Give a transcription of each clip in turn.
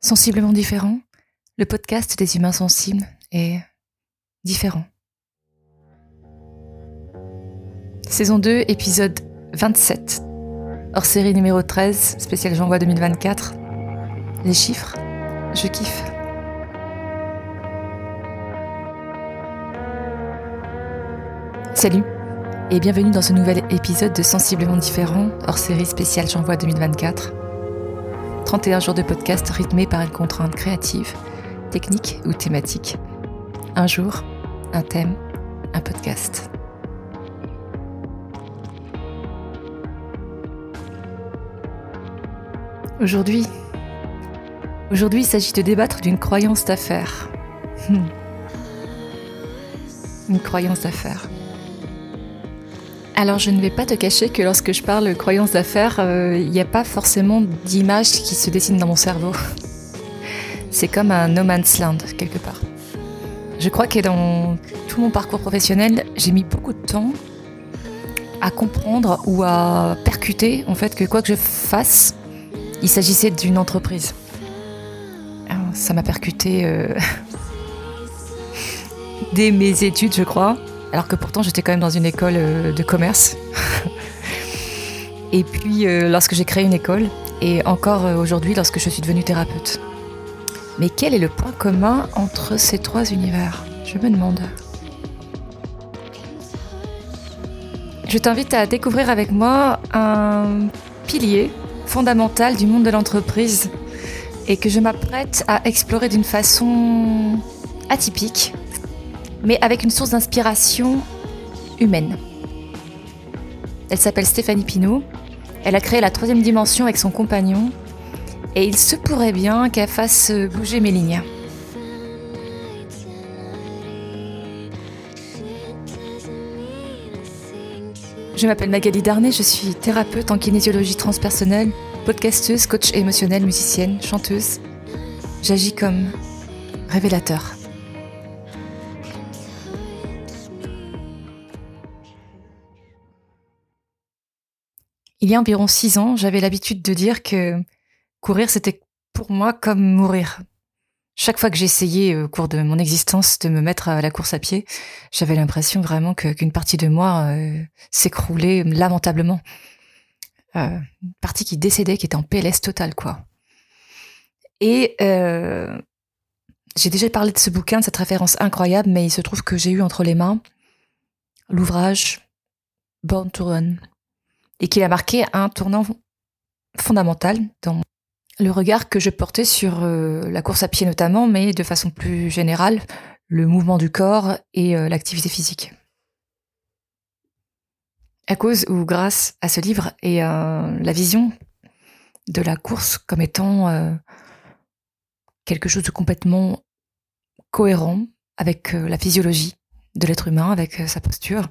Sensiblement différent, le podcast des humains sensibles est différent. Saison 2, épisode 27. Hors série numéro 13, spécial J'envoie 2024. Les chiffres, je kiffe. Salut et bienvenue dans ce nouvel épisode de Sensiblement différent, hors série spéciale J'envoie 2024. 31 jours de podcast rythmés par une contrainte créative, technique ou thématique. Un jour, un thème, un podcast. Aujourd'hui, aujourd'hui, il s'agit de débattre d'une croyance d'affaires. Hmm. Une croyance d'affaires. Alors je ne vais pas te cacher que lorsque je parle croyance d'affaires, euh, il n'y a pas forcément d'image qui se dessine dans mon cerveau. C'est comme un no man's land quelque part. Je crois que dans tout mon parcours professionnel, j'ai mis beaucoup de temps à comprendre ou à percuter en fait que quoi que je fasse, il s'agissait d'une entreprise. ça m'a percuté euh, dès mes études, je crois alors que pourtant j'étais quand même dans une école euh, de commerce. et puis euh, lorsque j'ai créé une école, et encore euh, aujourd'hui lorsque je suis devenue thérapeute. Mais quel est le point commun entre ces trois univers? Je me demande. Je t'invite à découvrir avec moi un pilier fondamental du monde de l'entreprise et que je m'apprête à explorer d'une façon atypique mais avec une source d'inspiration humaine. Elle s'appelle Stéphanie Pinault. Elle a créé la troisième dimension avec son compagnon. Et il se pourrait bien qu'elle fasse bouger mes lignes. Je m'appelle Magali Darnay, je suis thérapeute en kinésiologie transpersonnelle, podcasteuse, coach émotionnelle, musicienne, chanteuse. J'agis comme révélateur. Il y a environ six ans, j'avais l'habitude de dire que courir, c'était pour moi comme mourir. Chaque fois que j'essayais au cours de mon existence de me mettre à la course à pied, j'avais l'impression vraiment qu'une partie de moi euh, s'écroulait lamentablement. Euh, une partie qui décédait, qui était en PLS total, quoi. Et euh, j'ai déjà parlé de ce bouquin, de cette référence incroyable, mais il se trouve que j'ai eu entre les mains l'ouvrage Born to Run et qu'il a marqué un tournant fondamental dans le regard que je portais sur euh, la course à pied notamment, mais de façon plus générale, le mouvement du corps et euh, l'activité physique. À cause ou grâce à ce livre et euh, la vision de la course comme étant quelque chose de complètement cohérent avec la physiologie de l'être humain, avec sa posture,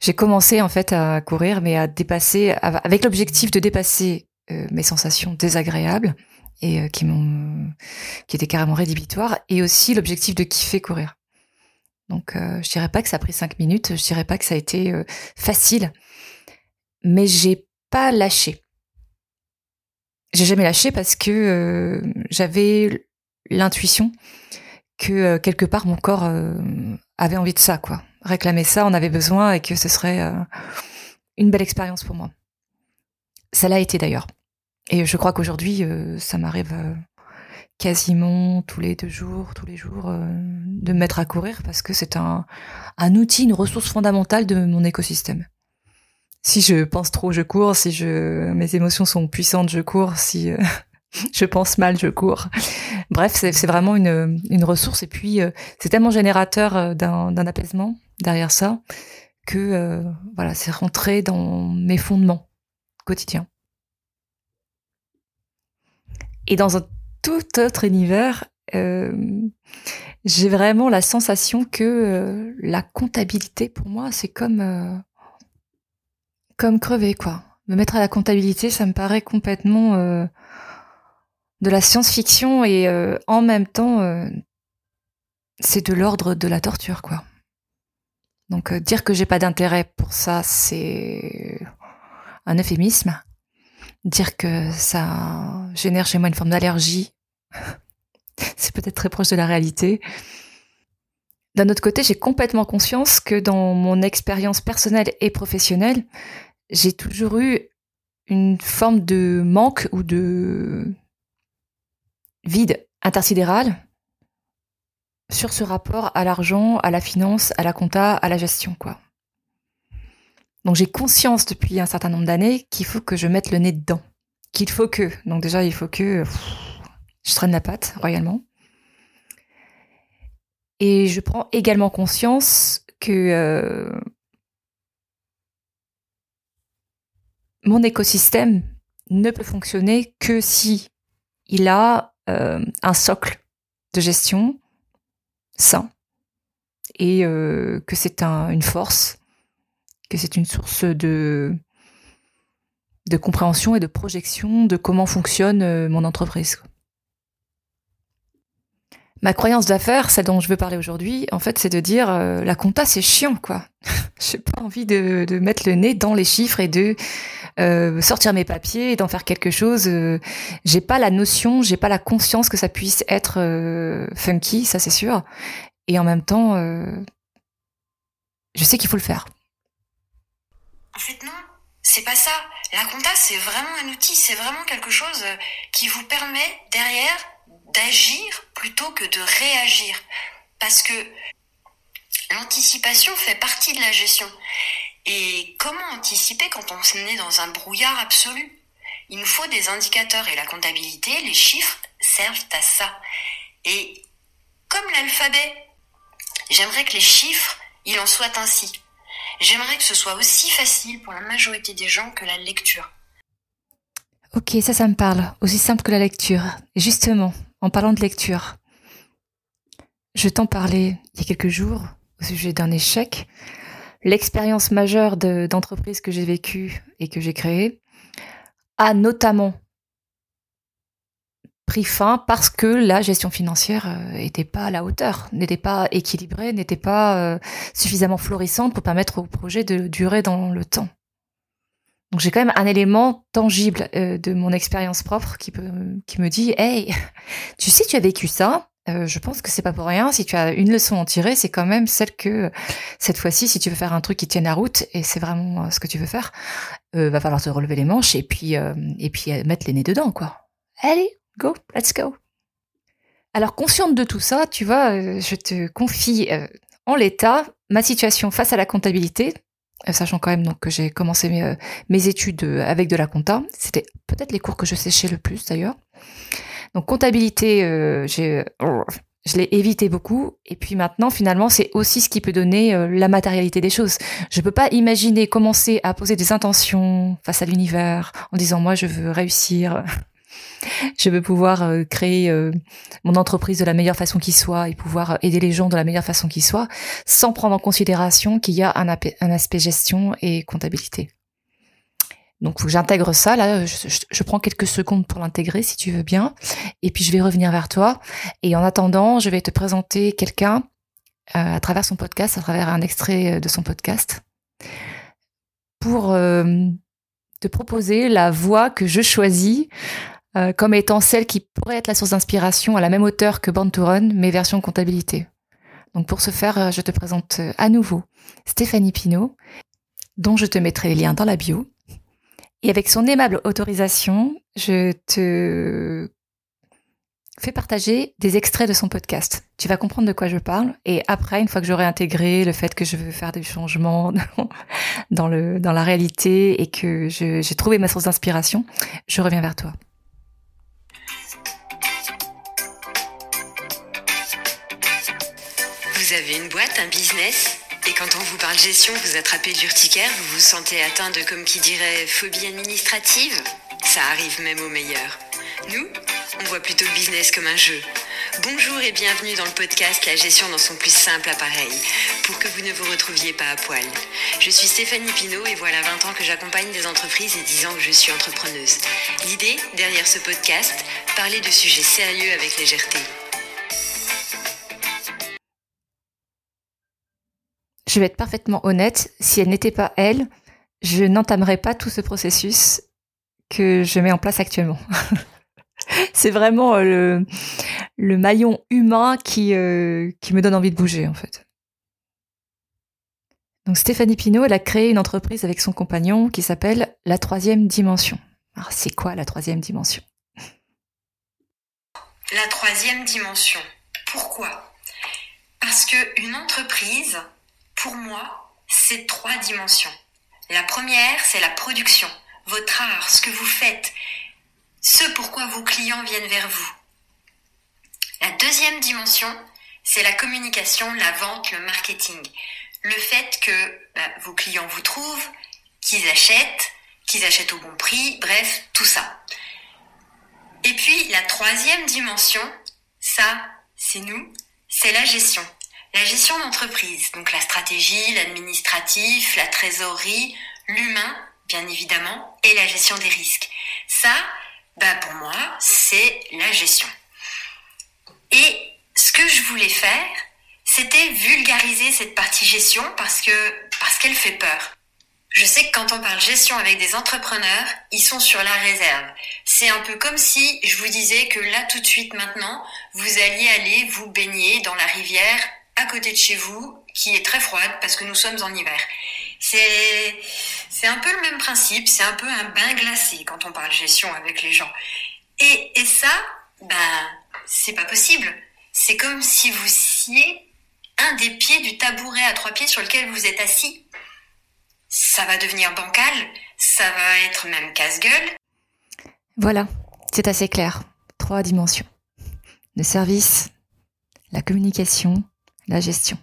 j'ai commencé en fait à courir, mais à dépasser, avec l'objectif de dépasser euh, mes sensations désagréables et euh, qui m'ont, qui étaient carrément rédhibitoires, et aussi l'objectif de kiffer courir. Donc, euh, je dirais pas que ça a pris cinq minutes, je dirais pas que ça a été facile, mais j'ai pas lâché. J'ai jamais lâché parce que j'avais l'intuition que quelque part mon corps avait envie de ça, quoi réclamer ça, on avait besoin et que ce serait euh, une belle expérience pour moi. Ça l'a été d'ailleurs. Et je crois qu'aujourd'hui, euh, ça m'arrive euh, quasiment tous les deux jours, tous les jours, de me mettre à courir parce que c'est un, outil, une ressource fondamentale de mon écosystème. Si je pense trop, je cours. Si je, mes émotions sont puissantes, je cours. Si je pense mal, je cours. Bref, c'est vraiment une, ressource. Et puis, c'est tellement générateur d'un apaisement derrière ça que euh, voilà, c'est rentré dans mes fondements quotidiens. Et dans un tout autre univers, euh, j'ai vraiment la sensation que euh, la comptabilité pour moi, c'est comme comme crever quoi. Me mettre à la comptabilité, ça me paraît complètement de la science-fiction et en même temps, c'est de l'ordre de la torture quoi. Donc dire que j'ai pas d'intérêt pour ça, c'est un euphémisme. dire que ça génère chez moi une forme d'allergie. C'est peut-être très proche de la réalité. D'un autre côté, j'ai complètement conscience que dans mon expérience personnelle et professionnelle, j'ai toujours eu une forme de manque ou de vide intersidéral sur ce rapport à l'argent, à la finance, à la compta, à la gestion, quoi. Donc j'ai conscience depuis un certain nombre d'années qu'il faut que je mette le nez dedans. Qu'il faut que. Donc déjà, il faut que je traîne la patte royalement. Et je prends également conscience que euh, mon écosystème ne peut fonctionner que si il a euh, un socle de gestion sain et euh, que c'est une force, que c'est une source de, de compréhension et de projection de comment fonctionne euh, mon entreprise. Ma croyance d'affaires, celle dont je veux parler aujourd'hui, en fait, c'est de dire la compta, c'est chiant, quoi. J'ai pas envie de, de, mettre le nez dans les chiffres et de euh, sortir mes papiers et d'en faire quelque chose. Euh, j'ai pas la notion, j'ai pas la conscience que ça puisse être euh, funky, ça c'est sûr. Et en même temps, je sais qu'il faut le faire. En fait, non, c'est pas ça. La compta, c'est vraiment un outil, c'est vraiment quelque chose qui vous permet derrière d'agir plutôt que de réagir. Parce que l'anticipation fait partie de la gestion. Et comment anticiper quand on est dans un brouillard absolu? Il nous faut des indicateurs et la comptabilité, les chiffres servent à ça. Et comme l'alphabet, j'aimerais que les chiffres, il en soit ainsi. J'aimerais que ce soit aussi facile pour la majorité des gens que la lecture. Ok, ça, ça me parle. Aussi simple que la lecture. Justement, en parlant de lecture, je t'en parlais il y a quelques jours au sujet d'un échec l'expérience majeure d'entreprise que j'ai vécue et que j'ai créée a notamment pris fin parce que la gestion financière n'était euh, pas à la hauteur, n'était pas équilibrée, n'était pas euh, suffisamment florissante pour permettre au projet de durer dans le temps. Donc j'ai quand même un élément tangible euh, de mon expérience propre qui, me dit Hey, tu sais, tu as vécu ça, euh, je pense que c'est pas pour rien. Si tu as une leçon à en tirer, c'est quand même celle que cette fois-ci, si tu veux faire un truc qui tienne la route et c'est vraiment euh, ce que tu veux faire, va falloir te relever les manches et puis et puis mettre les nez dedans, quoi. Allez, go, let's go. Alors consciente de tout ça, tu vois, je te confie en l'état ma situation face à la comptabilité, sachant quand même que j'ai commencé mes, mes études avec de la compta. C'était peut-être les cours que je séchais le plus d'ailleurs. Donc comptabilité, euh, je l'ai évité beaucoup. Et puis maintenant, finalement, c'est aussi ce qui peut donner euh, la matérialité des choses. Je peux pas imaginer commencer à poser des intentions face à l'univers en disant moi je veux réussir. Je veux pouvoir euh, créer mon entreprise de la meilleure façon qui soit et pouvoir aider les gens de la meilleure façon qui soit, sans prendre en considération qu'il y a un aspect gestion et comptabilité. Donc, j'intègre ça. Là, je, prends quelques secondes pour l'intégrer, si tu veux bien. Et puis, je vais revenir vers toi. Et en attendant, je vais te présenter quelqu'un euh, à travers son podcast, à travers un extrait euh, de son podcast, pour euh, te proposer la voix que je choisis comme étant celle qui pourrait être la source d'inspiration à la même hauteur que Born to Run, mais version comptabilité. Donc, pour ce faire, je te présente à nouveau Stéphanie Pinault, dont je te mettrai les liens dans la bio et avec son aimable autorisation, je te fais partager des extraits de son podcast. Tu vas comprendre de quoi je parle. Et après, une fois que j'aurai intégré le fait que je veux faire des changements dans, le, dans la réalité et que j'ai trouvé ma source d'inspiration, je reviens vers toi. Vous avez une boîte, un business et quand on vous parle gestion, vous attrapez l'urticaire, vous vous sentez atteint de, comme qui dirait, phobie administrative Ça arrive même aux meilleurs. Nous, on voit plutôt business comme un jeu. Bonjour et bienvenue dans le podcast La gestion dans son plus simple appareil, pour que vous ne vous retrouviez pas à poil. Je suis Stéphanie Pinault et voilà 20 ans que j'accompagne des entreprises et 10 ans que je suis entrepreneuse. L'idée, derrière ce podcast, parler de sujets sérieux avec légèreté. Je vais être parfaitement honnête, si elle n'était pas elle, je n'entamerais pas tout ce processus que je mets en place actuellement. c'est vraiment le, le, maillon humain qui, qui me donne envie de bouger, en fait. Donc Stéphanie Pinault, elle a créé une entreprise avec son compagnon qui s'appelle La Troisième Dimension. Alors c'est quoi la troisième dimension? La troisième dimension. Pourquoi? Parce que une entreprise, pour moi, c'est trois dimensions. La première, c'est la production, votre art, ce que vous faites, ce pourquoi vos clients viennent vers vous. La deuxième dimension, c'est la communication, la vente, le marketing. Le fait que bah, vos clients vous trouvent, qu'ils achètent, qu'ils achètent au bon prix, bref, tout ça. Et puis la troisième dimension, ça, c'est nous, c'est la gestion. La gestion d'entreprise, donc la stratégie, l'administratif, la trésorerie, l'humain, bien évidemment, et la gestion des risques. Ça, bah pour moi, c'est la gestion. Et ce que je voulais faire, c'était vulgariser cette partie gestion parce que parce qu'elle fait peur. Je sais que quand on parle gestion avec des entrepreneurs, ils sont sur la réserve. C'est un peu comme si je vous disais que là tout de suite maintenant, vous alliez aller vous baigner dans la rivière à côté de chez vous qui est très froide parce que nous sommes en hiver. C'est c'est un peu le même principe, c'est un peu un bain glacé quand on parle gestion avec les gens. Et, et ça, ben c'est pas possible. C'est comme si vous sciez un des pieds du tabouret à trois pieds sur lequel vous êtes assis ça va devenir bancal, ça va être même casse-gueule. Voilà, c'est assez clair. Trois dimensions. Le service, la communication, la gestion.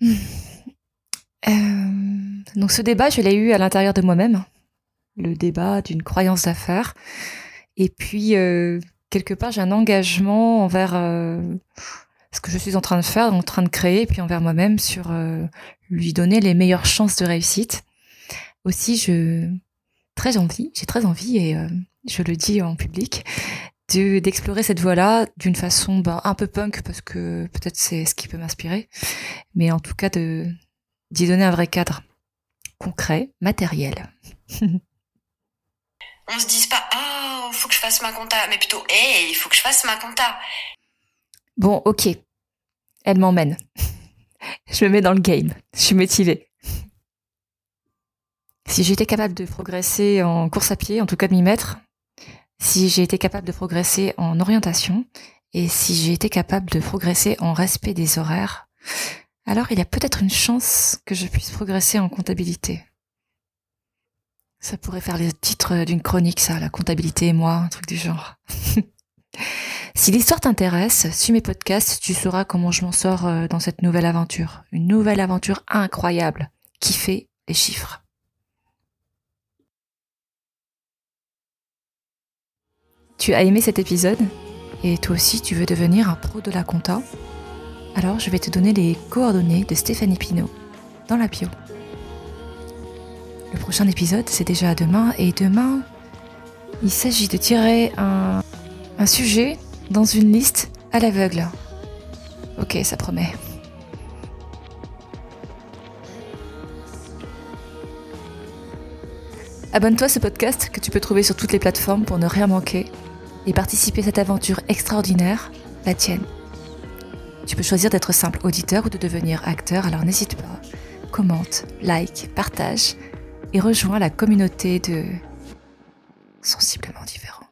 Hmm. Euh, donc ce débat, je l'ai eu à l'intérieur de moi-même. Le débat d'une croyance d'affaires. Et puis, euh, quelque part, j'ai un engagement envers euh, ce que je suis en train de faire, en train de créer, et puis envers moi-même sur lui donner les meilleures chances de réussite. Aussi, je très envie, j'ai très envie et je le dis en public de d'explorer cette voie-là d'une façon ben, un peu punk parce que peut-être c'est ce qui peut m'inspirer, mais en tout cas de d'y donner un vrai cadre concret, matériel. On se dise pas oh faut que je fasse ma compta, mais plutôt hey il faut que je fasse ma compta. Bon, ok. Elle m'emmène. je me mets dans le game. Je suis motivée. Si j'étais capable de progresser en course à pied, en tout cas de m'y mettre, si j'ai été capable de progresser en orientation, et si j'ai été capable de progresser en respect des horaires, alors il y a peut-être une chance que je puisse progresser en comptabilité. Ça pourrait faire le titre d'une chronique, ça, la comptabilité et moi, un truc du genre. Si l'histoire t'intéresse, suis mes podcasts, tu sauras comment je m'en sors euh, dans cette nouvelle aventure. Une nouvelle aventure incroyable qui fait les chiffres. Tu as aimé cet épisode et toi aussi tu veux devenir un pro de la compta Alors je vais te donner les coordonnées de Stéphanie Pinault dans la bio. Le prochain épisode c'est déjà demain et demain il s'agit de tirer un, un sujet dans une liste à l'aveugle. Ok, ça promet. Abonne-toi à ce podcast que tu peux trouver sur toutes les plateformes pour ne rien manquer et participer à cette aventure extraordinaire, la tienne. Tu peux choisir d'être simple auditeur ou de devenir acteur, alors n'hésite pas. Commente, like, partage et rejoins la communauté de sensiblement différents.